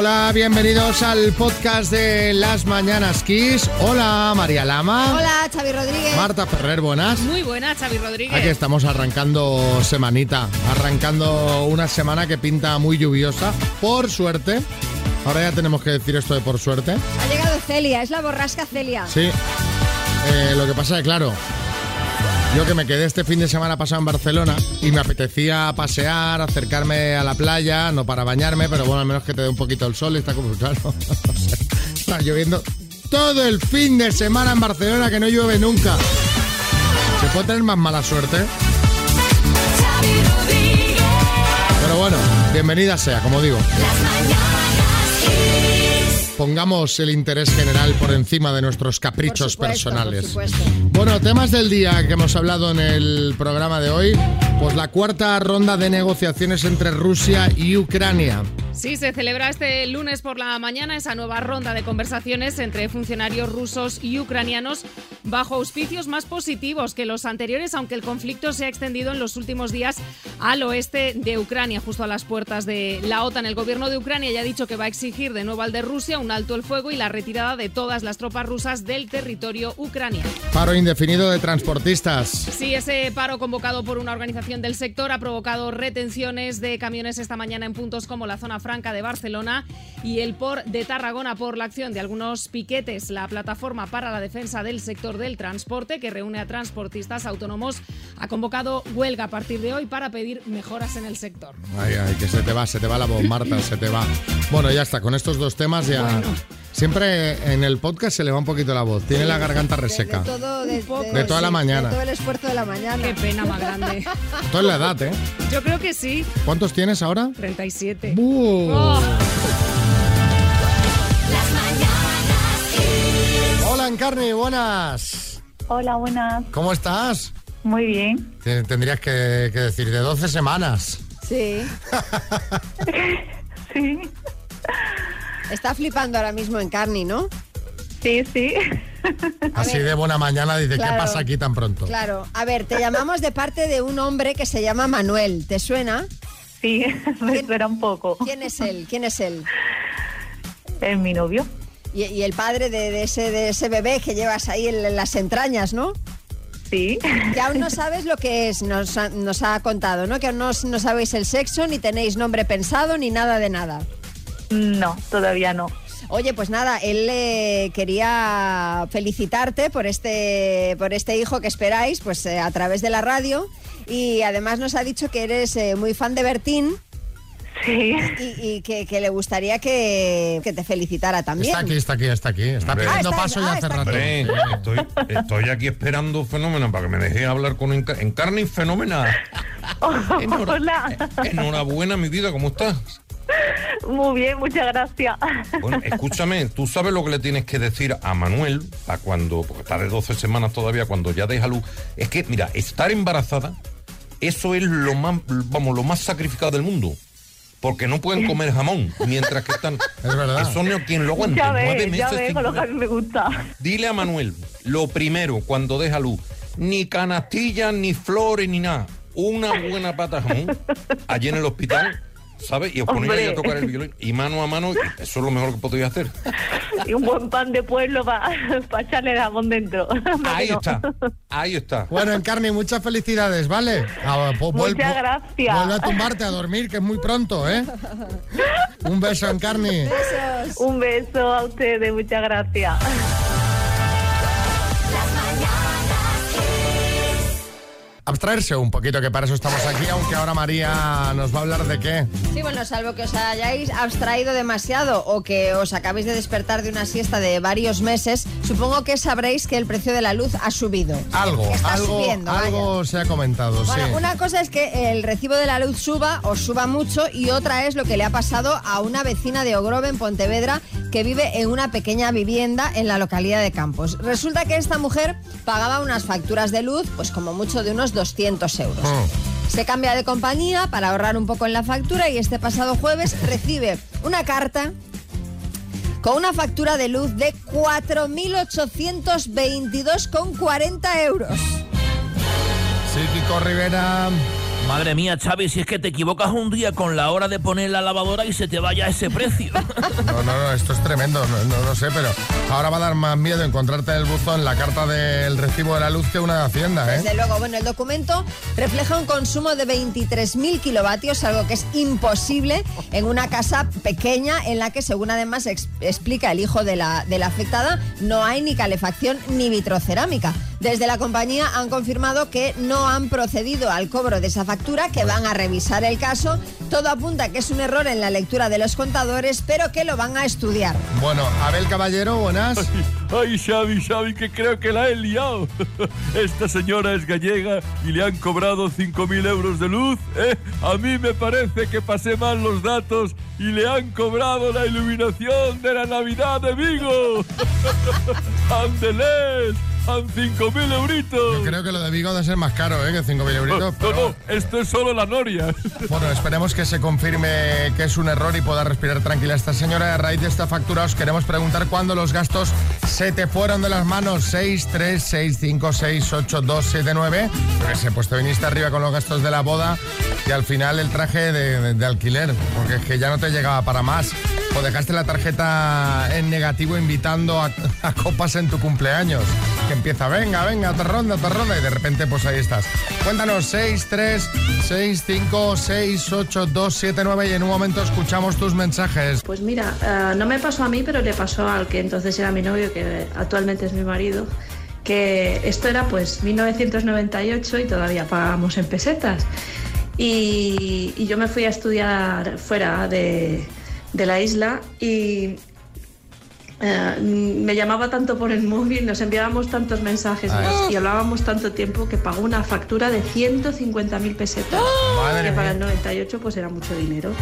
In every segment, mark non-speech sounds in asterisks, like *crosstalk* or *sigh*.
Hola, bienvenidos al podcast de Las Mañanas Kiss. Hola, María Lama. Hola, Xavi Rodríguez. Marta Ferrer, buenas. Muy buena, Xavi Rodríguez. Aquí estamos arrancando semanita, arrancando una semana que pinta muy lluviosa, por suerte. Ahora ya tenemos que decir esto de por suerte. Ha llegado Celia, es la borrasca Celia. Sí. Eh, lo que pasa es que, claro, yo que me quedé este fin de semana pasado en Barcelona y me apetecía pasear, acercarme a la playa, no para bañarme, pero bueno, al menos que te dé un poquito el sol y está como *laughs* claro. está lloviendo todo el fin de semana en Barcelona que no llueve nunca. Se puede tener más mala suerte. Pero bueno, bienvenida sea, como digo. Pongamos el interés general por encima de nuestros caprichos Por supuesto, personales. por. Bueno, temas del día que hemos hablado en el programa de hoy, pues la cuarta ronda de negociaciones entre Rusia y Ucrania. Sí, se celebra este lunes por la mañana esa nueva ronda de conversaciones entre funcionarios rusos y ucranianos bajo auspicios más positivos que los anteriores, aunque el conflicto se ha extendido en los últimos días al oeste de Ucrania, justo a las puertas de la OTAN. El gobierno de Ucrania ya ha dicho que va a exigir de nuevo al de Rusia un alto el fuego y la retirada de todas las tropas rusas del territorio ucraniano. Paro indefinido de transportistas. Sí, ese paro convocado por una organización del sector ha provocado retenciones de camiones esta mañana en puntos como la zona franca de Barcelona y el POR de Tarragona por la acción de algunos piquetes. La plataforma para la defensa del sector del transporte, que reúne a transportistas autónomos, ha convocado huelga a partir de hoy para pedir mejoras en el sector. Ay, ay, que se te va, se te va la voz, Marta, se te va. Bueno, ya está, con estos dos temas ya... Siempre en el podcast se le va un poquito la voz, tiene la garganta reseca. De, todo, de, De toda la mañana. De todo el esfuerzo de la mañana. Qué pena más grande. Toda la edad, ¿eh? Yo creo que sí. ¿Cuántos tienes ahora? 37. ¡Bu! Oh. Encarni, buenas. Hola, buenas. ¿Cómo estás? Muy bien. Te- Tendrías que, que decir de 12 semanas. Sí. *laughs* Sí, Está flipando ahora mismo en Carni, ¿no? sí, sí. Así de buena mañana dice, Claro. ¿qué pasa aquí tan pronto? Claro. A ver, te llamamos de parte de un hombre que se llama Manuel. ¿Te suena? Sí, *laughs* me espera un poco. ¿Quién es él? ¿Quién es él? Es mi novio. Y, y el padre de, de ese, de ese bebé que llevas ahí en, en las entrañas, ¿no? Sí. Que aún no sabes lo que es, nos ha, nos ha contado, ¿no? Que aún no, no sabéis el sexo, ni tenéis nombre pensado, ni nada de nada. No, todavía no. Oye, pues nada, él eh, quería felicitarte por este, por este hijo que esperáis, pues eh, a través de la radio. Y además nos ha dicho que eres eh, muy fan de Bertín Sí. y, y que, que le gustaría que, que te felicitara también. Está aquí, está aquí, está aquí. Está Hombre. pidiendo Ah, está- paso ah, ya hace está rato. Hombre, estoy, estoy aquí esperando fenómeno para que me deje hablar con Enca- Encarni Fenómena. *laughs* Enhora- Hola. Enhorabuena, mi vida, ¿cómo estás? Muy bien, muchas gracias. Bueno, escúchame, tú sabes lo que le tienes que decir a Manuel, a cuando, porque está de 12 semanas todavía, cuando ya deja luz. Es que, mira, estar embarazada, eso es lo más, vamos, lo más sacrificado del mundo. Porque no pueden comer jamón mientras que están. *laughs* Es verdad. Eso no hay quien lo aguante. Ya nueve ves, ya meses ves sin con lo que a mí me gusta. Dile a Manuel, lo primero, cuando deja luz, ni canastillas, ni flores, ni nada. Una buena pata de jamón allí en el hospital, ¿sabes? Y os ponéis ahí a tocar el violín. Y mano a mano, eso es lo mejor que podéis hacer. Y un buen pan de pueblo para echarle jamón dentro. *laughs* Ahí No. está, ahí está. Bueno, Encarni, muchas felicidades, ¿vale? Ah, pu- vuel- Muchas gracias. Vuelve a tumbarte a dormir, que es muy pronto, ¿eh? Un beso, Encarni. Un beso a ustedes, muchas gracias. Abstraerse un poquito, que para eso estamos aquí, aunque ahora María nos va a hablar de qué. Sí, bueno, salvo que os hayáis abstraído demasiado o que os acabéis de despertar de una siesta de varios meses, supongo que sabréis que el precio de la luz ha subido. Algo, está algo, subiendo, vaya. algo se ha comentado, Bueno, sí. una cosa es que el recibo de la luz suba o suba mucho y otra es lo que le ha pasado a una vecina de Ogrove en Pontevedra que vive en una pequeña vivienda en la localidad de Campos. Resulta que esta mujer pagaba unas facturas de luz, pues como mucho de unos 200 euros. Mm. Se cambia de compañía para ahorrar un poco en la factura y este pasado jueves recibe una carta con una factura de luz de 4.822,40 euros. Sí, Kiko Rivera, Madre mía, Xavi, si es que te equivocas un día con la hora de poner la lavadora y se te vaya ese precio. *laughs* No, no, no, esto es tremendo, no, no lo sé, pero ahora va a dar más miedo encontrarte en el buzón la carta del recibo de la luz que una de Hacienda, ¿eh? Desde luego, bueno, el documento refleja un consumo de 23.000 kilovatios, algo que es imposible en una casa pequeña en la que, según además ex- explica el hijo de la, de la afectada, no hay ni calefacción ni vitrocerámica. Desde la compañía han confirmado que no han procedido al cobro de esa factura, que van a revisar el caso. Todo apunta a que es un error en la lectura de los contadores, pero que lo van a estudiar. Bueno, Abel Caballero, buenas. Ay, Xavi, Xavi, que creo que la he liado. *laughs* Esta señora es gallega y le han cobrado 5.000 euros de luz. ¿eh? A mí me parece que pasé mal los datos y le han cobrado la iluminación de la Navidad de Vigo. *laughs* ¡Ándeles! ¡Han 5.000 euritos! Creo que lo de Vigo debe ser más caro, ¿eh? Que 5.000 No, euritos. no, no, esto es solo la noria. Bueno, esperemos que se confirme que es un error y pueda respirar tranquila esta señora. A raíz de esta factura os queremos preguntar cuándo los gastos se te fueron de las manos. 6, 3, 6, 5, 6, 8, 2, 7, 9. Porque se pues te viniste arriba con los gastos de la boda y al final el traje de, de- de alquiler, porque es que ya no te llegaba para más. O dejaste la tarjeta en negativo invitando a, a copas en tu cumpleaños. Que empieza, venga, venga, te ronda, te ronda, y de repente pues ahí estás. Cuéntanos, 6, 3, 6, 5, 6, 8, 2, 7, 9 y en un momento escuchamos tus mensajes. Pues mira, eh, no me pasó a mí, pero le pasó al que entonces era mi novio, que actualmente es mi marido, que esto era pues 1998 y todavía pagábamos en pesetas. Y, y yo me fui a estudiar fuera de, de la isla y eh, me llamaba tanto por el móvil, nos enviábamos tantos mensajes y- y hablábamos tanto tiempo que pagó una factura de 150.000 pesetas. Madre que para el 98 pues era mucho dinero.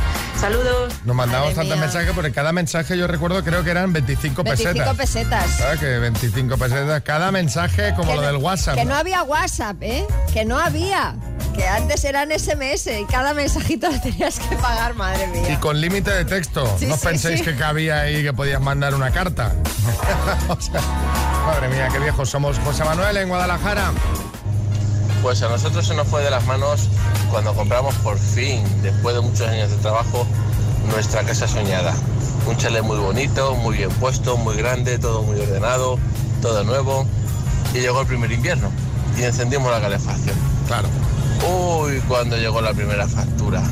Saludos. Nos mandamos tantos mensajes porque cada mensaje yo recuerdo creo que eran 25 25 pesetas. pesetas. ¿Sabes? Que 25 pesetas. Cada mensaje como Que lo no- del WhatsApp. Que no había WhatsApp, ¿eh? Que no había. Que antes eran SMS y cada mensajito lo tenías que pagar, madre Y mía. con límite de texto. Sí, no sí, penséis sí. que cabía ahí que podías mandar una carta. *laughs* O sea, madre mía, qué viejos somos. José Manuel en Guadalajara. Pues a nosotros se nos fue de las manos cuando compramos por fin, después de muchos años de trabajo, nuestra casa soñada. Un chalet muy bonito, muy bien puesto, muy grande, todo muy ordenado, todo nuevo. Y llegó el primer invierno y encendimos la calefacción. Claro. Uy, cuando llegó la primera factura.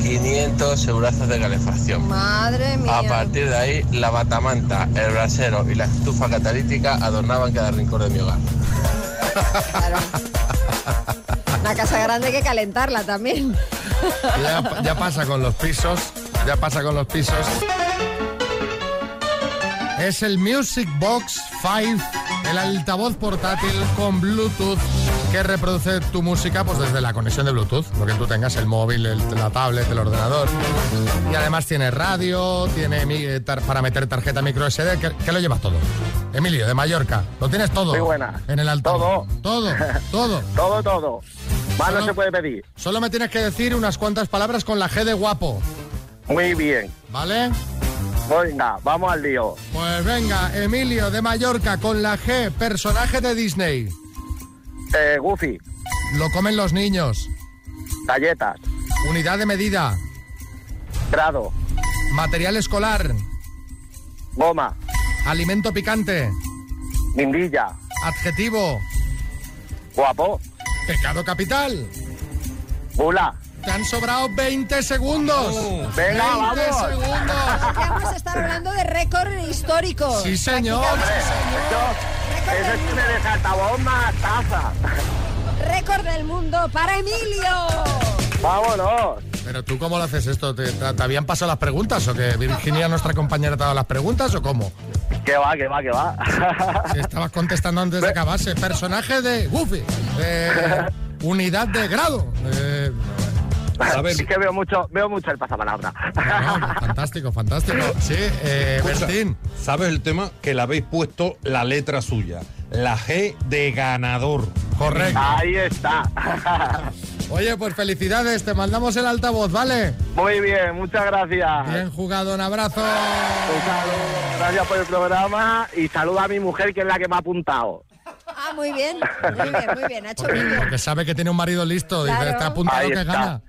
500 eurazos de calefacción. Madre mía. A partir de ahí, la batamanta, el brasero y la estufa catalítica adornaban cada rincón de mi hogar. Claro. Una casa grande hay que calentarla también. Ya, ya pasa con los pisos. Ya pasa con los pisos. Es el Music Box 5, el altavoz portátil con Bluetooth que reproduce tu música pues desde la conexión de Bluetooth, lo que tú tengas, el móvil, el- la tablet, el ordenador. Y además tiene radio, tiene eh, para meter tarjeta micro SD, que, que lo llevas todo. Emilio, de Mallorca, lo tienes todo. Muy buena. En el altavoz. Todo. Todo, *laughs* todo. Todo, todo. Más Solo- no se puede pedir. Solo me tienes que decir unas cuantas palabras con la G de guapo, Muy bien. ¿vale? Venga, vamos al lío. Pues venga, Emilio de Mallorca con la G, personaje de Disney. Eh, Goofy, Lo comen los niños. galletas, Unidad de medida. grado, Material escolar. goma, Alimento picante. guindilla, Adjetivo. guapo, Pecado capital. bula. Te han sobrado 20 segundos. Venga, 20 vamos. segundos. Que vamos a estar hablando de récord histórico. Sí, señor. Eso, eso es altavoz más taza. Récord del mundo para Emilio. Vámonos. Pero tú, ¿cómo lo haces esto? ¿Te, te- te habían pasado las preguntas o que Virginia, nuestra compañera, te ha dado las preguntas o cómo? Que va, que va, que va. Si estabas contestando antes de que acabase. Personaje de Goofy. De unidad de grado. A ver. Que veo mucho, veo mucho el pasapalabra. no, no, fantástico, fantástico. Sí, eh, Escucha, Bertín. ¿Sabes el tema? Que le habéis puesto la letra suya. La G de ganador. Correcto. Ahí está. *laughs* Oye, pues felicidades, te mandamos el altavoz, ¿vale? Muy bien, muchas gracias. Bien jugado, un abrazo. Un saludo, gracias por el programa y saluda a mi mujer que es la que me ha apuntado. Ah, Ah, muy bien, muy bien, muy bien, ha hecho bien. Porque sabe que tiene un marido listo. Dice, Claro. está apuntado Ahí que está. gana.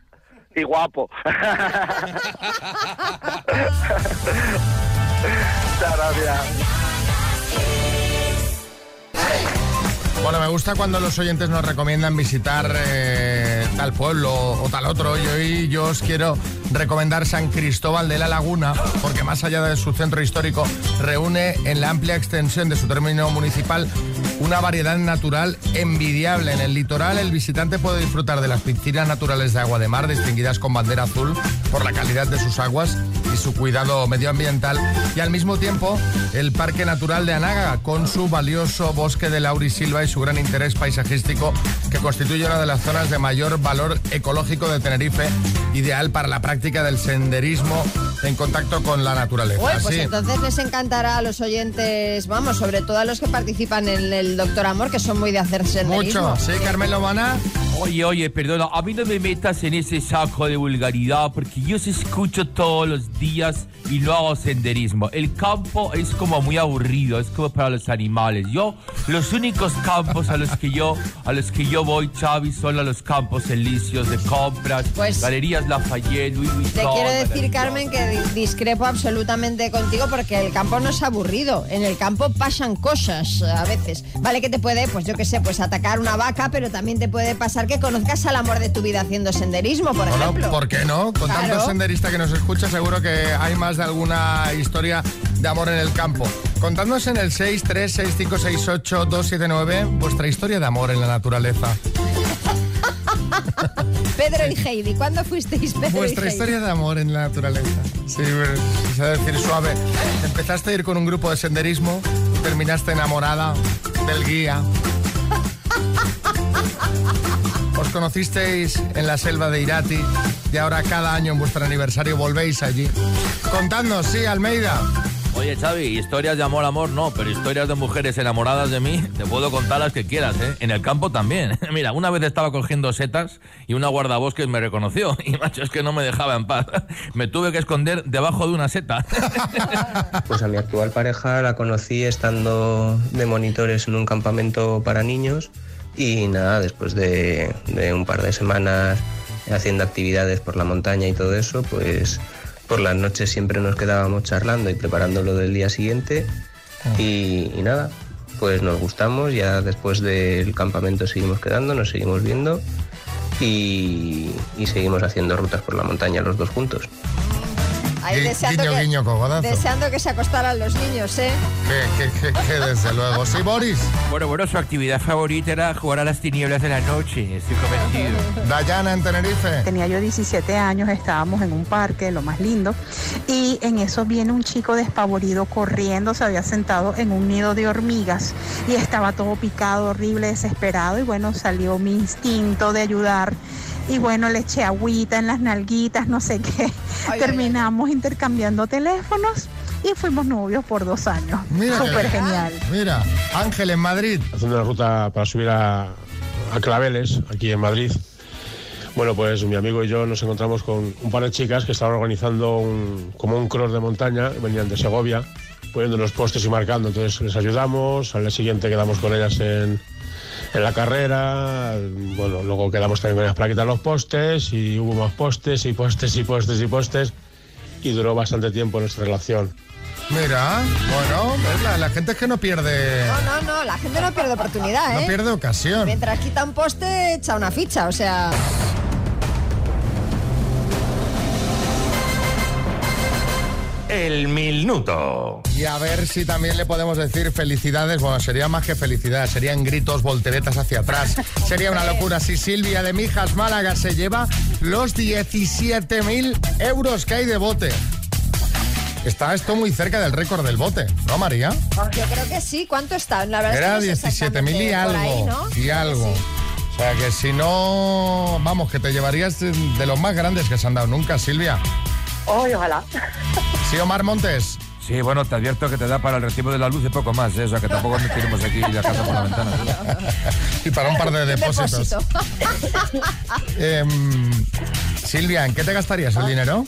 Y guapo. *laughs* Muchas gracias. Bueno, me gusta cuando los oyentes nos recomiendan visitar eh, tal pueblo o tal otro. Y hoy yo os quiero recomendar San Cristóbal de la Laguna, porque más allá de su centro histórico, reúne en la amplia extensión de su término municipal una variedad natural envidiable. En el litoral, el visitante puede disfrutar de las piscinas naturales de agua de mar, distinguidas con bandera azul por la calidad de sus aguas y su cuidado medioambiental. Y al mismo tiempo, el Parque Natural de Anaga, con su valioso bosque de laurisilva y su gran interés paisajístico, que constituye una de las zonas de mayor valor ecológico de Tenerife, ideal para la práctica del senderismo en contacto con la naturaleza. Uy, pues Sí. entonces les encantará a los oyentes, vamos, sobre todo a los que participan en el Doctor Amor, que son muy de hacer senderismo. Mucho, ¿sí, Carmelo Mana? Oye, oye, perdona, a mí no me metas en ese saco de vulgaridad porque yo se escucho todos los días y no hago senderismo. El campo es como muy aburrido, es como para los animales. Yo, los únicos campos a los que yo, a los que yo voy, Xavi, son a los campos elíseos de compras, Pues- galerías Lafayette, Louis Vuitton. Te quiero decir, Carmen, que discrepo absolutamente contigo porque el campo no es aburrido. En el campo pasan cosas a veces. Vale que te puede, pues yo qué sé, pues atacar una vaca, pero también te puede pasar que conozcas al amor de tu vida haciendo senderismo, por Bueno, ejemplo. ¿por qué no? Con Claro. tantos senderistas que nos escucha, seguro que hay más de alguna historia de amor en el campo. Contadnos en el 636568279 vuestra historia de amor en la naturaleza. *laughs* Pedro y Heidi, ¿cuándo fuisteis Pedro Vuestra y Heidi? historia de amor en la naturaleza. Sí, quise decir suave. Empezaste a ir con un grupo de senderismo, terminaste enamorada del guía. Os conocisteis en la selva de Irati y ahora cada año en vuestro aniversario volvéis allí. Contadnos, sí, Almeida. Oye, Xavi, historias de amor, amor, no, pero historias de mujeres enamoradas de mí, te puedo contar las que quieras, ¿eh? En el campo también. *laughs* Mira, una vez estaba cogiendo setas y una guardabosques me reconoció *laughs* y, macho, es que no me dejaba en paz. *laughs* Me tuve que esconder debajo de una seta. Pues a mi actual pareja la conocí estando de monitores en un campamento para niños y nada, después de, de un par de semanas haciendo actividades por la montaña y todo eso, pues por las noches siempre nos quedábamos charlando y preparando lo del día siguiente y, y nada, pues nos gustamos, ya después del campamento seguimos quedando, nos seguimos viendo y, y seguimos haciendo rutas por la montaña los dos juntos. Ahí Gui- deseando, guiño, que, guiño, cogodazo. deseando que se acostaran los niños, ¿eh? Que, que, que, que desde luego. Sí, Boris. Bueno, bueno, su actividad favorita era jugar a las tinieblas de la noche, estoy convencido. *laughs* Dayana en Tenerife. Tenía yo 17 años, estábamos en un parque, lo más lindo, y en eso viene un chico despavorido corriendo, se había sentado en un nido de hormigas y estaba todo picado, horrible, desesperado, y bueno, salió mi instinto de ayudar. Y bueno, le eché agüita en las nalguitas, no sé qué. Terminamos intercambiando teléfonos y fuimos novios por dos años. Mira Súper genial. Mira, Ángel en Madrid. haciendo una ruta para subir a, a Claveles, aquí en Madrid. Bueno, pues mi amigo y yo nos encontramos con un par de chicas que estaban organizando un, como un cross de montaña, venían de Segovia, poniendo los postes y marcando. Entonces les ayudamos, al día siguiente quedamos con ellas en, en la carrera, bueno, luego quedamos también con ellas para quitar los postes y hubo más postes y postes y postes y postes y duró bastante tiempo nuestra relación. Mira, bueno, ves, la, la gente es que no pierde, No, no, no, la gente no pierde oportunidad, ¿eh? no pierde ocasión. Mientras quita un poste, echa una ficha, o sea... El minuto. Y a ver si también le podemos decir felicidades. Bueno, sería más que felicidad, serían gritos, volteretas hacia atrás. *laughs* Sería una locura si Silvia de Mijas Málaga se lleva los 17.000 euros que hay de bote. Está esto muy cerca del récord del bote, ¿no, María? Yo creo que sí. ¿Cuánto está? La verdad Era es que no sé 17.000 y algo. por ahí, ¿no? Y algo. O sea que si no, vamos, que te llevarías de los más grandes que se han dado nunca, Silvia. Hoy, ojalá. Sí, Omar Montes. Sí, bueno, te advierto que te da para el recibo de la luz y poco más, ¿eh? o sea que tampoco nos tiremos aquí la casa por la ventana. Y para un par de depósitos. Depósito. Em, Silvia, ¿en qué te gastarías el dinero?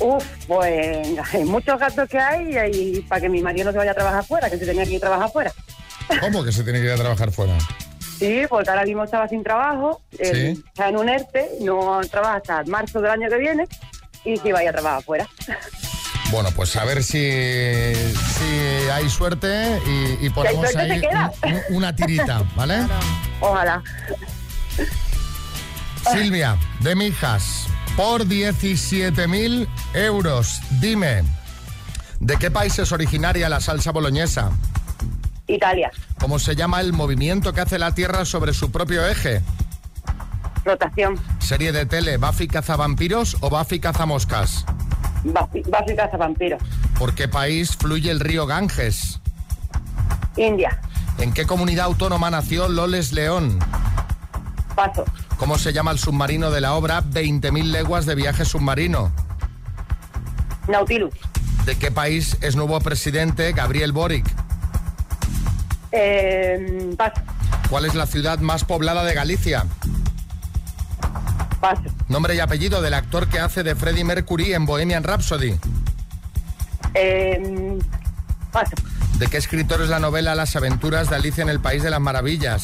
Uf, pues hay muchos gastos que hay y para que mi marido no se vaya a trabajar afuera, que se tenía que ir a trabajar afuera. ¿Cómo que se tiene que ir a trabajar fuera? Sí, porque ahora mismo estaba sin trabajo, eh, Sí. está en un ERTE, no trabaja hasta marzo del año que viene y se iba a trabajar afuera. Bueno, pues a ver si, si hay suerte y, y ponemos suerte, ahí un- una tirita, *laughs* ¿vale? Ojalá. Silvia, de Mijas, por 17.000 euros, dime, ¿de qué país es originaria la salsa boloñesa? Italia, ¿Cómo se llama el movimiento que hace la Tierra sobre su propio eje? Rotación, ¿Serie de tele Buffy cazavampiros o Buffy cazamoscas? Buffy, Buffy ¿Por qué país fluye el río Ganges? India, ¿En qué comunidad autónoma nació Loles León? Paso, ¿Cómo se llama el submarino de la obra 20.000 leguas de viaje submarino? Nautilus, ¿De qué país es nuevo presidente Gabriel Boric? eh, Paso, ¿Cuál es la ciudad más poblada de Galicia? Paso, Nombre y apellido del actor que hace de Freddie Mercury en Bohemian Rhapsody. eh, Paso, ¿De qué escritor es la novela Las aventuras de Alicia en el País de las Maravillas?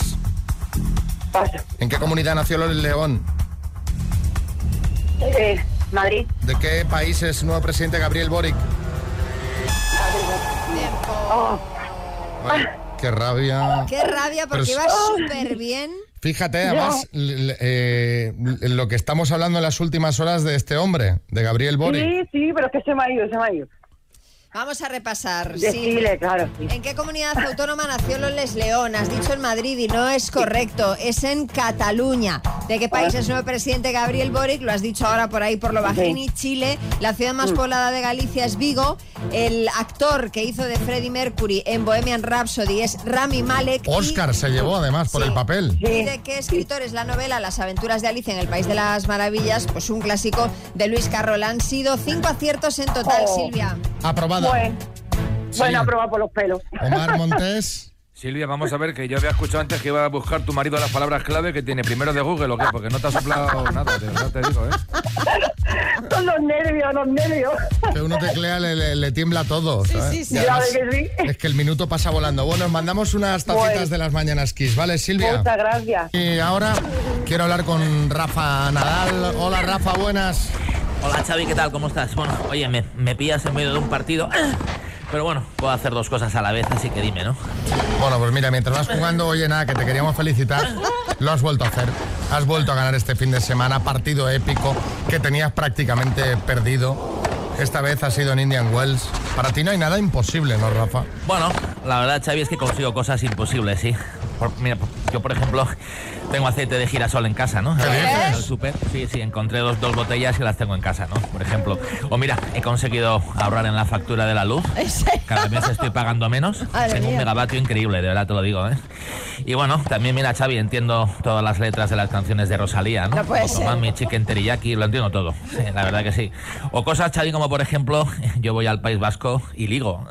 Paso, ¿En qué comunidad nació Loles León? eh, Madrid, ¿De qué país es nuevo presidente Gabriel Boric? Oh, Ay, qué rabia. Qué rabia porque Pero iba súper bien. Fíjate, además, eh, lo que estamos hablando en las últimas horas de este hombre, de Gabriel Boric. sí, sí, pero es que se me ha ido, se me ha ido. Vamos a repasar. Sí. Chile, claro, sí. ¿En qué comunidad autónoma nació Loles León? Has dicho en Madrid y no es correcto. Es en Cataluña. ¿De qué país es nuevo presidente Gabriel Boric? Lo has dicho ahora por ahí por lo bajini. Chile. La ciudad más Mm. poblada de Galicia es Vigo. El actor que hizo de Freddie Mercury en Bohemian Rhapsody es Rami Malek. y- Oscar se llevó además por Sí. el papel. ¿Y de qué escritor es la novela Las aventuras de Alicia en el País de las Maravillas? Pues un clásico de Luis Carroll. Han sido cinco aciertos en total, Oh. Silvia. Aprobada. Bueno, bueno, a probar por los pelos. Omar *laughs* Montes. Silvia, vamos a ver que yo había escuchado antes que iba a buscar tu marido las palabras clave que tiene primero de Google o qué, porque no te ha soplado nada, de verdad te digo, ¿eh? *laughs* Son los nervios, los nervios. Que uno teclea, le, le- le tiembla todo. ¿sabes? sí, sí. Además, que sí. Es que el minuto pasa volando. Bueno, os mandamos unas tacitas Bueno. de las mañanas Kiss, ¿vale, Silvia? Muchas gracias. Y ahora quiero hablar con Rafa Nadal. Hola, Rafa, buenas. Hola Xavi, ¿qué tal? ¿Cómo estás? Bueno, oye, me, me pillas en medio de un partido, *clears throat* pero bueno, puedo hacer dos cosas a la vez, así que dime, ¿no? Bueno, pues mira, mientras vas jugando, oye, nada, que te queríamos felicitar. Lo has vuelto a hacer. Has vuelto a ganar este fin de semana. Partido épico que tenías prácticamente perdido. Esta vez ha sido en Indian Wells. Para ti no hay nada imposible, ¿no, Rafa? Bueno, la verdad, Xavi, es que consigo cosas imposibles, sí. Por- mira, yo, por ejemplo, *laughs* tengo aceite de girasol en casa, ¿no? ¿Qué En el súper. Sí, sí, encontré dos, dos botellas y las tengo en casa, ¿no? Por ejemplo. O mira, he conseguido ahorrar en la factura de la luz. Cada mes estoy pagando menos. *laughs* Tengo un megavatio increíble, de verdad te lo digo, ¿eh? Y bueno, también mira, Xavi, entiendo todas las letras de las canciones de Rosalía, ¿no? No puede ser. Otomami, Chicken Teriyaki, lo entiendo todo. Sí, la verdad que sí. O cosas, Xavi, como por ejemplo, *laughs* yo voy al País Vasco y ligo.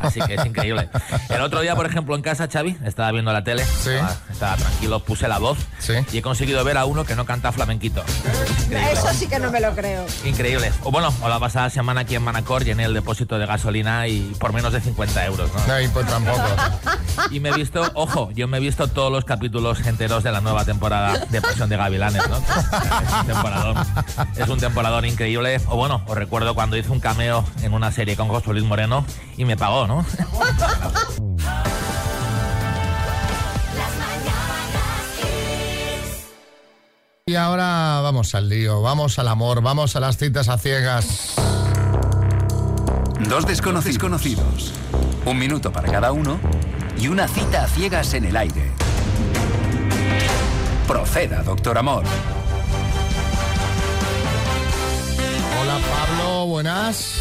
Así que es increíble. El otro día, por ejemplo, en casa, Xavi, estaba viendo la tele, estaba, estaba tranquilo, puse la voz y he conseguido ver a uno que no canta flamenquito. Eso sí que no me lo creo. Increíble. O bueno, o la pasada semana aquí en Manacor llené el depósito de gasolina y por menos de 50 euros, ¿no? No, y pues tampoco. Y me he visto, ojo, yo me he visto todos los capítulos enteros de la nueva temporada de Pasión de Gavilanes, ¿no? Es un temporadón. Es un temporadón increíble. O bueno, os recuerdo cuando hice un cameo en una serie con José Luis Moreno y me pagó, ¿no? Y ahora vamos al lío, vamos al amor, vamos a las citas a ciegas. Dos desconocidos conocidos. Un minuto para cada uno y una cita a ciegas en el aire. Proceda, doctor Amor. Hola Pablo, buenas.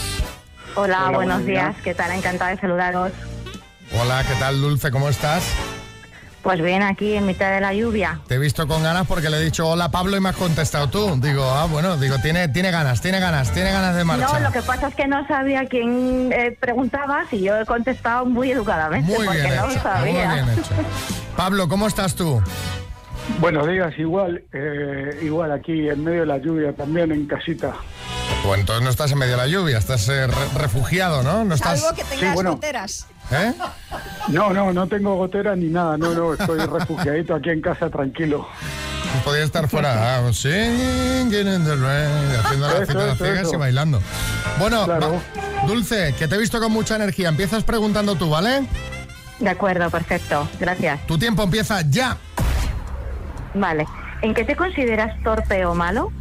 Hola, Hola, buenos buenos días. días. ¿Qué tal? Encantada de saludaros. Hola, ¿qué tal Dulce? ¿Cómo estás? Pues bien, aquí en mitad de la lluvia. Te he visto con ganas porque le he dicho hola Pablo y me has contestado tú. Digo, ah, bueno, digo, tiene, tiene ganas, tiene ganas, tiene ganas de marcha. No, lo que pasa es que no sabía quién eh, preguntabas y yo he contestado muy educadamente Muy porque bien no hecho, sabía. muy bien hecho. Pablo, ¿cómo estás tú? Buenos días, igual, eh, igual aquí en medio de la lluvia, también en casita. Pues entonces no estás en medio de la lluvia, estás eh, re- refugiado, ¿no? No estás... Salvo que tengas goteras. ¿Eh? No, no, no tengo gotera ni nada. No, no, estoy refugiadito aquí en casa tranquilo. Podría estar fuera, ah, singing in the rain, haciendo la cita las ciegas y bailando. Bueno, Claro. va- Dulce, que te he visto con mucha energía. Empiezas preguntando tú, ¿vale? De acuerdo, perfecto. Gracias. Tu tiempo empieza ya. Vale. ¿En qué te consideras torpe o malo?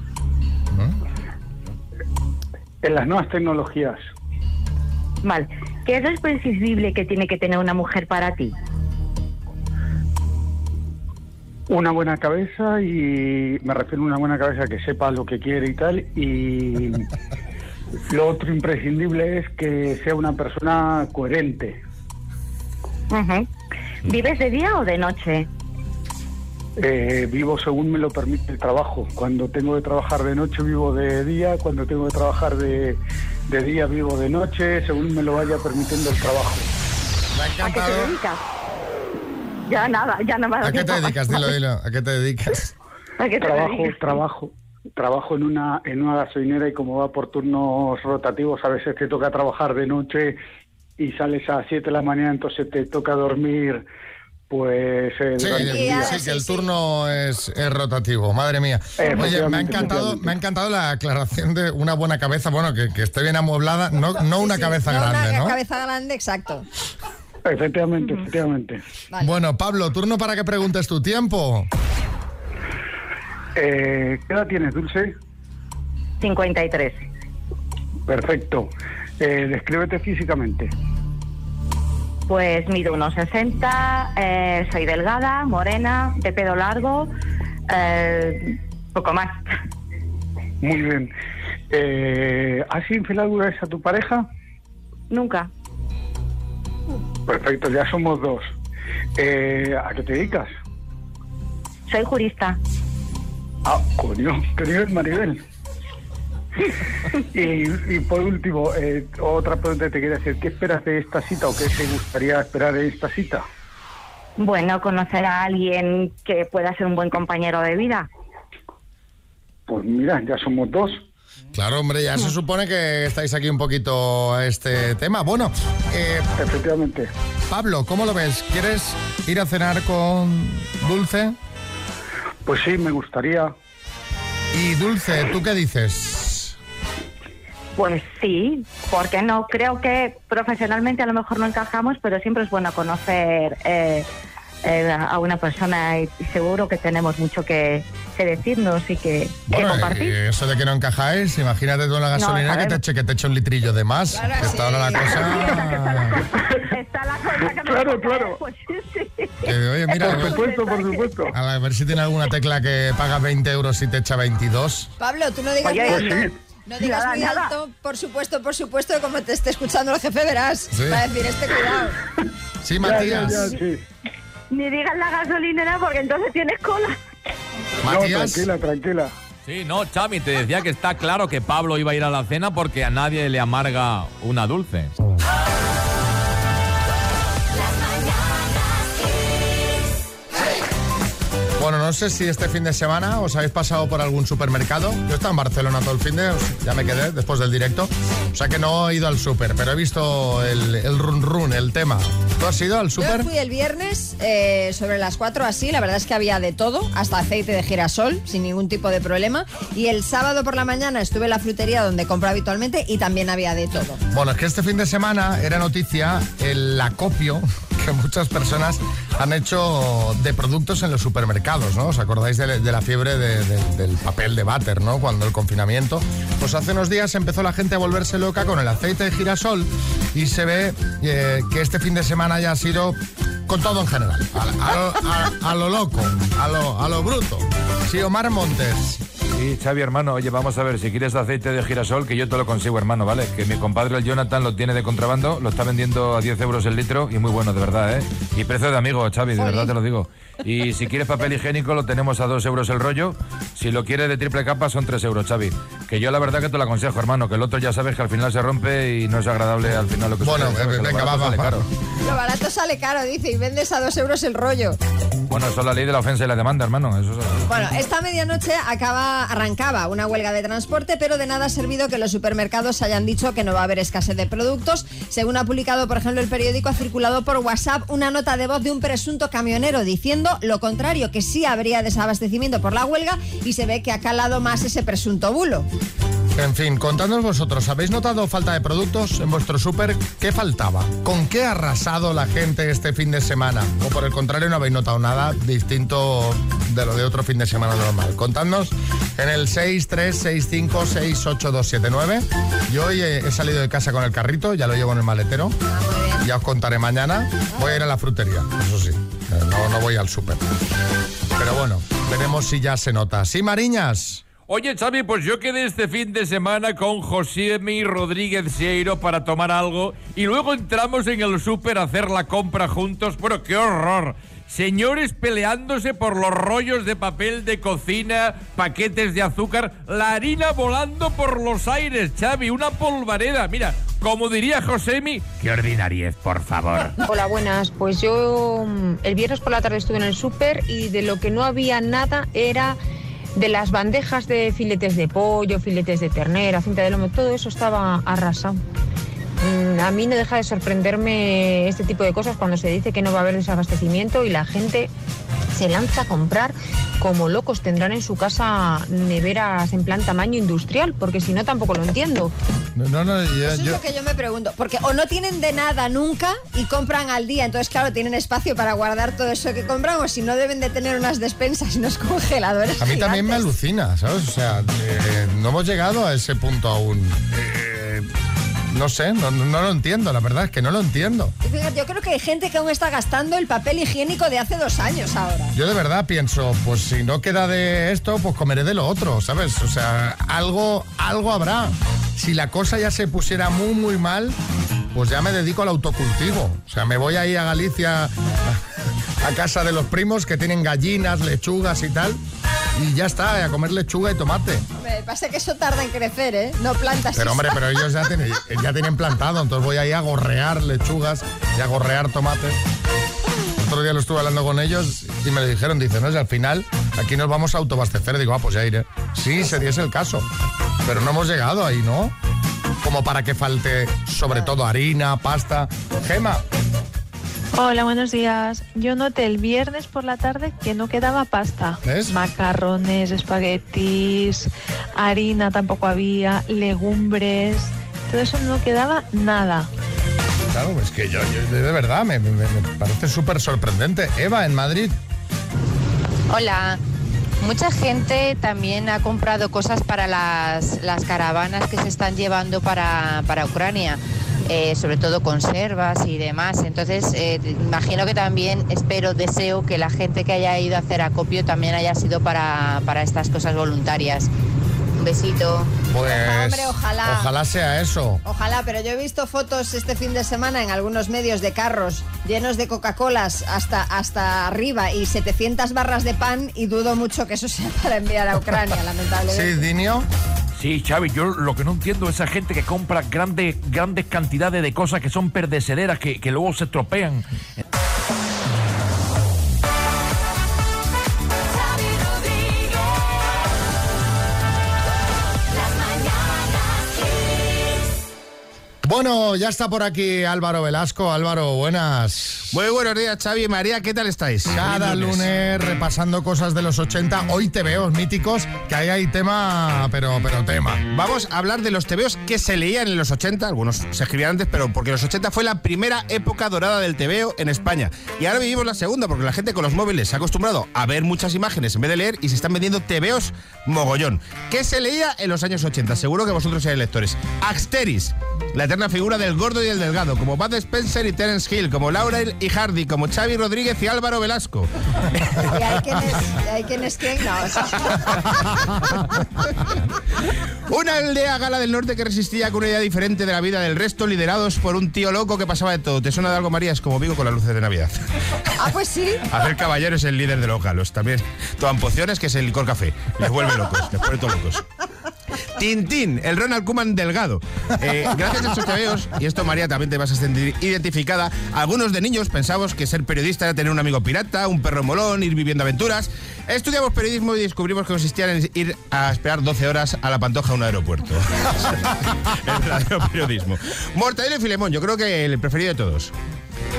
En las nuevas tecnologías, Vale. ¿Qué es lo imprescindible que tiene que tener una mujer para ti? una buena cabeza y me refiero a una buena cabeza que sepa lo que quiere y tal. Y *laughs* lo otro imprescindible es que sea una persona coherente. ¿Vives de día o de noche? Eh, vivo según me lo permite el trabajo. Cuando tengo que trabajar de noche vivo de día, cuando tengo que trabajar de, de día vivo de noche, según me lo vaya permitiendo el trabajo. ¿A qué te dedicas? Ya nada, ya ha dado ¿A qué te dedicas? Dilo, dilo. ¿A qué te dedicas? *laughs* ¿A qué te trabajo, dedicas? trabajo. Trabajo en una en una gasolinera y como va por turnos rotativos, a veces te toca trabajar de noche y sales a 7 de la mañana, entonces te toca dormir pues eh, Sí, el día. sí, que el turno es, es rotativo, madre mía. Oye, me ha encantado, me ha encantado la aclaración de una buena cabeza, bueno, que, que esté bien amueblada, no, no una cabeza No, grande, una ¿no? cabeza grande, exacto. Efectivamente, efectivamente. Bueno, Pablo, turno para que preguntes tu tiempo. Eh, ¿Qué edad tienes, Dulce? 53. Perfecto. Eh, descríbete físicamente. Pues mido unos 60, eh, soy delgada, morena, de pelo largo, eh, poco más. Muy bien. Eh, ¿Has infiel alguna vez a tu pareja? Nunca. Perfecto, ya somos dos. Eh, ¿A qué te dedicas? Soy jurista. Ah, coño, nivel, Maribel. *laughs* y, y por último, eh, otra pregunta que te quería hacer. ¿Qué esperas de esta cita o qué te gustaría esperar de esta cita? Bueno, conocer a alguien que pueda ser un buen compañero de vida. Pues mira, ya somos dos. Claro, hombre, ya se supone que estáis aquí un poquito a este tema. Bueno, eh, efectivamente. Pablo, ¿cómo lo ves? ¿Quieres ir a cenar con Dulce? Pues sí, me gustaría. Y Dulce, ¿tú qué dices? Pues sí, porque no creo que profesionalmente a lo mejor no encajamos, pero siempre es bueno conocer eh, eh, a una persona y seguro que tenemos mucho que, que decirnos y que, compartir. y eso de que no encajáis, imagínate tú en la No, gasolinera que, te eche, que te eche un litrillo de más. que está ahora la cosa... Está la cosa que *laughs* Claro, claro. Pues sí, sí. oye, mira, Por supuesto, por supuesto. a ver si tiene alguna tecla que paga 20 euros y te echa 22. Pablo, tú no digas Oye, pues. No digas Nada, muy nada. alto, por supuesto, por supuesto, como te esté escuchando el jefe, verás. Sí. Va a decir, este cuidado. Sí, Matías. ya, ya, sí. Ni digas la gasolinera porque entonces tienes cola. No, Matías. tranquila, tranquila. Sí, no, Chami, te decía que está claro que Pablo iba a ir a la cena porque a nadie le amarga una dulce. Bueno, no sé si este fin de semana os habéis pasado por algún supermercado. Yo he estado en Barcelona todo el fin de, ya me quedé después del directo. O sea que no he ido al super, pero he visto el, el run run, el tema. ¿Tú has ido al Yo super? fui el viernes eh, sobre las 4 así, la verdad es que había de todo, hasta aceite de girasol, sin ningún tipo de problema. Y el sábado por la mañana estuve en la frutería donde compro habitualmente y también había de todo. Bueno, es que este fin de semana era noticia el acopio que muchas personas han hecho de productos en los supermercados, ¿no? ¿Os acordáis de, de la fiebre de- de- del papel de váter, ¿no? Cuando el confinamiento. Pues hace unos días empezó la gente a volverse loca con el aceite de girasol y se ve eh, que este fin de semana ya ha sido con todo en general. A, a lo, a- a lo loco, a lo, a lo bruto. Sí, Omar Montes. Sí, Xavi, hermano, oye, vamos a ver, si quieres aceite de girasol, que yo te lo consigo, hermano, ¿vale? Que mi compadre el Jonathan lo tiene de contrabando, lo está vendiendo a 10 euros el litro y muy bueno, de verdad, ¿eh? Y precio de amigo, Xavi, de verdad te lo digo. Y si quieres papel higiénico, lo tenemos a 2 euros el rollo. Si lo quieres de triple capa, son 3 euros, Xavi. Que yo la verdad que te lo aconsejo, hermano, que el otro ya sabes que al final se rompe y no es agradable al final lo que Bueno, eh, lo venga, barato va, va, sale va. caro. Lo barato sale caro, dice, y vendes a dos euros el rollo. Bueno, eso es la ley de la ofensa y la demanda, hermano. Eso es- Bueno, esta medianoche acaba, arrancaba una huelga de transporte, pero de nada ha servido que los supermercados hayan dicho que no va a haber escasez de productos. Según ha publicado, por ejemplo, el periódico, ha circulado por WhatsApp una nota de voz de un presunto camionero diciendo lo contrario, que sí habría desabastecimiento por la huelga y se ve que ha calado más ese presunto bulo. En fin, contadnos vosotros, ¿habéis notado falta de productos en vuestro súper? ¿Qué faltaba? ¿Con qué ha arrasado la gente este fin de semana? O por el contrario, no habéis notado nada distinto de lo de otro fin de semana normal. Contadnos en el 636568279. Yo hoy he, salido de casa con el carrito, ya lo llevo en el maletero. Ya os contaré mañana. Voy a ir a la frutería, eso sí. No, no voy al súper. Pero bueno, veremos si ya se nota. ¿Sí, Mariñas? Oye, Xavi, pues yo quedé este fin de semana con Josemi Rodríguez Sieiro para tomar algo y luego entramos en el súper a hacer la compra juntos. Pero qué horror. Señores peleándose por los rollos de papel de cocina, paquetes de azúcar, la harina volando por los aires, Xavi, una polvareda. Mira, como diría Josemi, qué ordinariez, por favor. *laughs* Hola, buenas. Pues yo mm, el viernes por la tarde estuve en el súper y de lo que no había nada era de las bandejas de filetes de pollo, filetes de ternera, cinta de lomo, todo eso estaba arrasado. Mm, A mí no deja de sorprenderme este tipo de cosas cuando se dice que no va a haber desabastecimiento y la gente se lanza a comprar como locos. Tendrán en su casa neveras en plan tamaño industrial, porque si no tampoco lo entiendo. No, no, no, yo- Eso es lo que yo me pregunto. Porque o no tienen de nada nunca y compran al día. Entonces, claro, tienen espacio para guardar todo eso que compran. O si no, deben de tener unas despensas y unos *laughs* congeladores. A mí también me alucina, ¿sabes? O sea, eh, no hemos llegado a ese punto aún. Eh, no sé, no, no lo entiendo, la verdad es que no lo entiendo. Yo creo que hay gente que aún está gastando el papel higiénico de hace dos años ahora. Yo de verdad pienso, pues si no queda de esto, pues comeré de lo otro, ¿sabes? O sea, algo, algo habrá. Si la cosa ya se pusiera muy, muy mal, pues ya me dedico al autocultivo. O sea, me voy ahí a Galicia, a casa de los primos que tienen gallinas, lechugas y tal, y ya está, a comer lechuga y tomate. Me pasa que eso tarda en crecer, ¿eh? No plantas. Pero hombre, pero ellos ya tienen, ya tienen plantado, entonces voy ahí a gorrear lechugas y a gorrear tomates. Otro día lo estuve hablando con ellos y me lo dijeron, dicen, no, si al final aquí nos vamos a autoabastecer. Digo, ah, pues ya iré. Sí, sería ese el caso. Pero no hemos llegado ahí, ¿no? Como para que falte sobre todo harina, pasta. Gema, Hola, buenos días. Yo noté el viernes por la tarde que no quedaba pasta. ¿Ves? Macarrones, espaguetis, harina tampoco había, legumbres. Todo eso no quedaba nada. claro, es que yo, yo de verdad me, me- me parece súper sorprendente. Eva, en Madrid, Hola. Mucha gente también ha comprado cosas para las, las caravanas que se están llevando para, para Ucrania, eh, sobre todo conservas y demás. Entonces, eh, imagino que también, espero, deseo que la gente que haya ido a hacer acopio también haya sido para, para estas cosas voluntarias. Un besito. pues Hombre, ojalá. ojalá sea eso. Ojalá, pero yo he visto fotos este fin de semana en algunos medios de carros llenos de Coca-Colas hasta, hasta arriba y 700 barras de pan y dudo mucho que eso sea *laughs* para enviar a Ucrania, *laughs* lamentablemente. Dinio. Sí, Xavi, yo lo que no entiendo es esa gente que compra grandes, grandes cantidades de cosas que son perdecederas, que, que luego se estropean. Bueno, ya está por aquí Álvaro Velasco. Álvaro, buenas. Muy buenos días, Xavi y María, ¿qué tal estáis? Cada lunes repasando cosas de los 80. Hoy te veo, míticos, que ahí hay tema, pero, pero tema. Vamos a hablar de los tebeos que se leían en los 80, algunos se escribían antes, pero porque los 80 fue la primera época dorada del tebeo en España. Y ahora vivimos la segunda, porque la gente con los móviles se ha acostumbrado a ver muchas imágenes en vez de leer y se están vendiendo tebeos mogollón. ¿Qué se leía en los años 80? Seguro que vosotros seréis lectores. Axteris, la eterna figura del gordo y el delgado, como Bud Spencer y Terence Hill, como Laurel y Hardy, como Xavi Rodríguez y Álvaro Velasco. Y hay quienes, hay quienes creen, no, o *laughs* sea, Una aldea gala del norte que resistía con una idea diferente de la vida del resto, liderados por un tío loco que pasaba de todo. ¿Te suena de algo, María? Es como Vigo con las luces de Navidad. Ah, pues sí. *laughs* Hacer caballero es el líder de los galos. También toman pociones, que es el licor café. Les vuelve locos, les pone todos locos. Tintín, el Ronald Koeman delgado. Eh, gracias a estos tebeos, y esto María también te vas a sentir identificada, algunos de niños pensamos que ser periodista era tener un amigo pirata, un perro molón, ir viviendo aventuras. Estudiamos periodismo y descubrimos que consistía en ir a esperar 12 horas a la pantoja a un aeropuerto. *laughs* el periodismo. Mortadelo y Filemón, yo creo que el preferido de todos.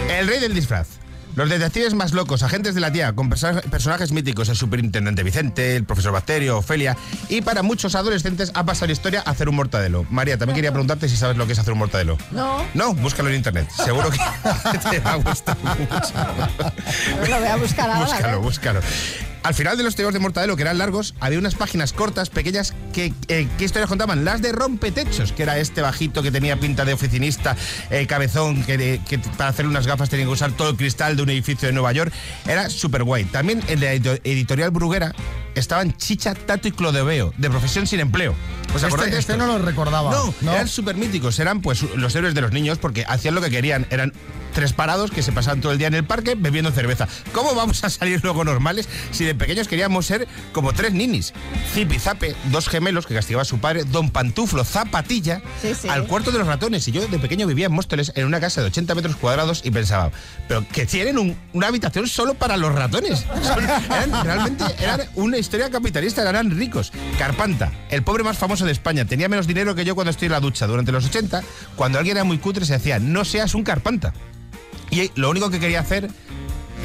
El rey del disfraz. Los detectives más locos, agentes de la tía, con perso- personajes míticos, el superintendente Vicente, el profesor Bacterio, Ofelia, y para muchos adolescentes ha pasado la historia hacer un mortadelo. María, también quería preguntarte si sabes lo que es hacer un mortadelo. No, No, búscalo en internet. Seguro que *laughs* te va a gustar mucho. lo voy a buscar ahora. Búscalo, ver. búscalo. Al final de los teos de Mortadelo, que eran largos, había unas páginas cortas, pequeñas, que eh, ¿qué historias contaban? Las de Rompetechos, que era este bajito que tenía pinta de oficinista, eh, cabezón, que, que para hacer unas gafas tenía que usar todo el cristal de un edificio de Nueva York. Era súper guay. También en la edito- editorial Bruguera estaban Chicha, Tato y Clodoveo, de profesión sin empleo. ¿Os Este- acordáis este estos? no lo recordaba. No, No. eran súper míticos. Eran pues los héroes de los niños porque hacían lo que querían. Eran tres parados que se pasaban todo el día en el parque bebiendo cerveza. ¿Cómo vamos a salir luego normales si de pequeños queríamos ser como tres ninis? Zip y Zape, dos gemelos que castigaba a su padre, Don Pantuflo, Zapatilla, Sí, sí. al cuarto de los ratones. Y yo de pequeño vivía en Móstoles en una casa de 80 metros cuadrados y pensaba, pero que tienen un- una habitación solo para los ratones. Eran, realmente eran una historia capitalista, eran ricos. Carpanta, el pobre más famoso de España, tenía menos dinero que yo cuando estoy en la ducha. Durante los 80, cuando alguien era muy cutre, se decía, no seas un carpanta. Y lo único que quería hacer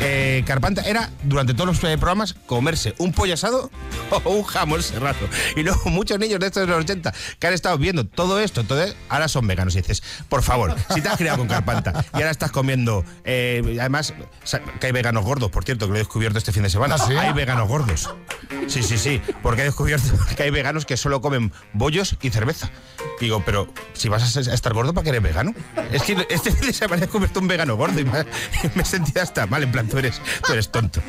eh, Carpanta era, durante todos los eh, programas, comerse un pollo asado o *laughs* un jamón serrano. Y luego *laughs* muchos niños de estos de los 80 que han estado viendo todo esto, todo, ahora son veganos. Y dices, por favor, si te has criado con Carpanta y ahora estás comiendo, eh, además, que hay veganos gordos, por cierto, que lo he descubierto este fin de semana. ¿Ah, sí? Hay veganos gordos. Sí, sí, sí, porque he descubierto *laughs* que hay veganos que solo comen bollos y cerveza. Digo, pero si vas a estar gordo, ¿para que eres vegano? Es que este fin de semana he descubierto un vegano gordo y me, me he sentido hasta mal. En plan, tú eres, tú eres tonto.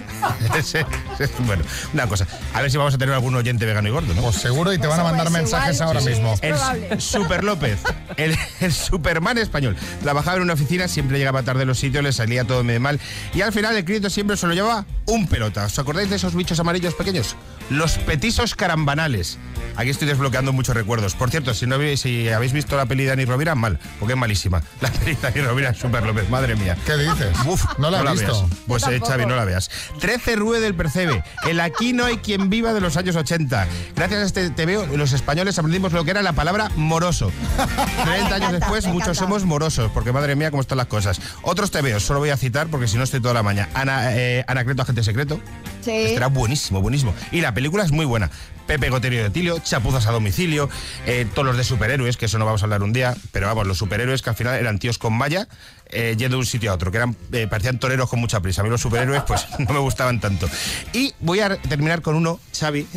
Bueno, una cosa. A ver si vamos a tener algún oyente vegano y gordo, ¿no? Pues seguro y te van a mandar mensajes igual, ahora sí, mismo. probable. El *laughs* Super López, el, el Superman español. Trabajaba en una oficina, siempre llegaba tarde a los sitios, le salía todo medio mal. Y al final el crédito siempre se lo llevaba un pelota. ¿Os acordáis de esos bichos amarillos pequeños? Los petisos carambanales. Aquí estoy desbloqueando muchos recuerdos. Por cierto, si no habéis, si habéis visto la peli de Dani Rovira, mal, porque es malísima. *laughs* La peli de Dani Rovira es Super López, madre mía. ¿Qué dices? Uf, No la he visto. veas. Pues eh. Xavi, no la veas. 13 Rue del Percebe. El aquí no hay quien viva de los años 80. Gracias a este TVO, los españoles aprendimos lo que era la palabra moroso. *laughs* 30 años después, muchos somos morosos, porque madre mía, cómo están las cosas. Otros TVOs, solo voy a citar porque si no estoy toda la mañana. Ana, eh, Anacleto, agente secreto. Sí. Era buenísimo, buenísimo. Y la película es muy buena. Pepe Goterio de Tilio, Chapuzas a domicilio, eh, todos los de superhéroes, que eso no vamos a hablar un día, pero vamos, los superhéroes que al final eran tíos con malla eh, yendo de un sitio a otro, que eran eh, parecían toreros con mucha prisa. A mí los superhéroes pues *laughs* no me gustaban tanto. Y voy a terminar con uno, Xavi.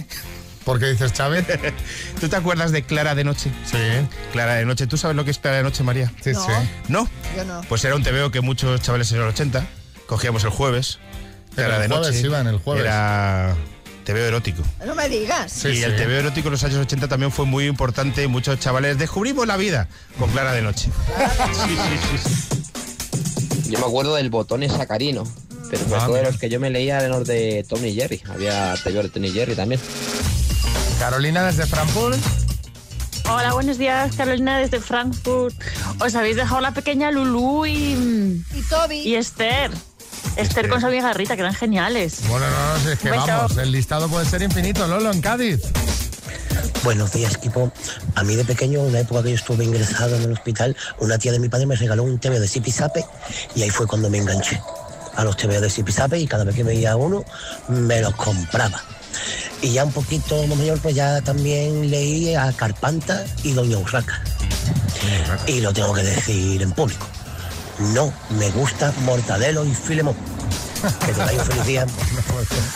¿Por qué dices, Chávez? *laughs* ¿Tú te acuerdas de Clara de Noche? Sí, Clara de Noche, ¿tú sabes lo que es Clara de Noche, María? sí, No. sí. ¿No? Yo no. Pues era un TVO que muchos chavales en los 80 cogíamos el jueves. Clara el de jueves, Noche. iban el jueves. Era TVO erótico. No me digas. Sí, y el sí. TVO erótico en los años 80 también fue muy importante. Muchos chavales descubrimos la vida con Clara de Noche. Sí, sí, sí, sí. Yo me acuerdo del botón sacarino, pero Ah, todo de los que yo me leía eran los de Tom y Jerry. Había TV de Tom y Jerry también. Carolina desde Frankfurt. Hola, buenos días, Carolina desde Frankfurt. Os habéis dejado la pequeña Lulú y, Y Toby. y Esther. Esther con su amiga Rita, que eran geniales. Bueno, no, no, si es que Un beso. vamos, el listado puede ser infinito. Lolo, en Cádiz. Buenos días, equipo. A mí de pequeño, en una época que yo estuve ingresado en el hospital, una tía de mi padre me regaló un TV de Zipizape y ahí fue cuando me enganché a los TV de Zipizape y cada vez que veía uno me los compraba. Y ya un poquito más mayor, pues ya también leí a Carpanta y Doña Urraca. Y lo tengo que decir en público. No me gusta Mortadelo y Filemón. *laughs* Que tengáis un feliz día.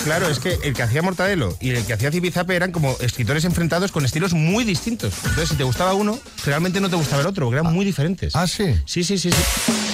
Claro, es que el que hacía Mortadelo y el que hacía Zipizape eran como escritores enfrentados con estilos muy distintos. Entonces, si te gustaba uno, realmente no te gustaba el otro, porque eran muy diferentes. Ah, sí. Sí, sí, sí, sí.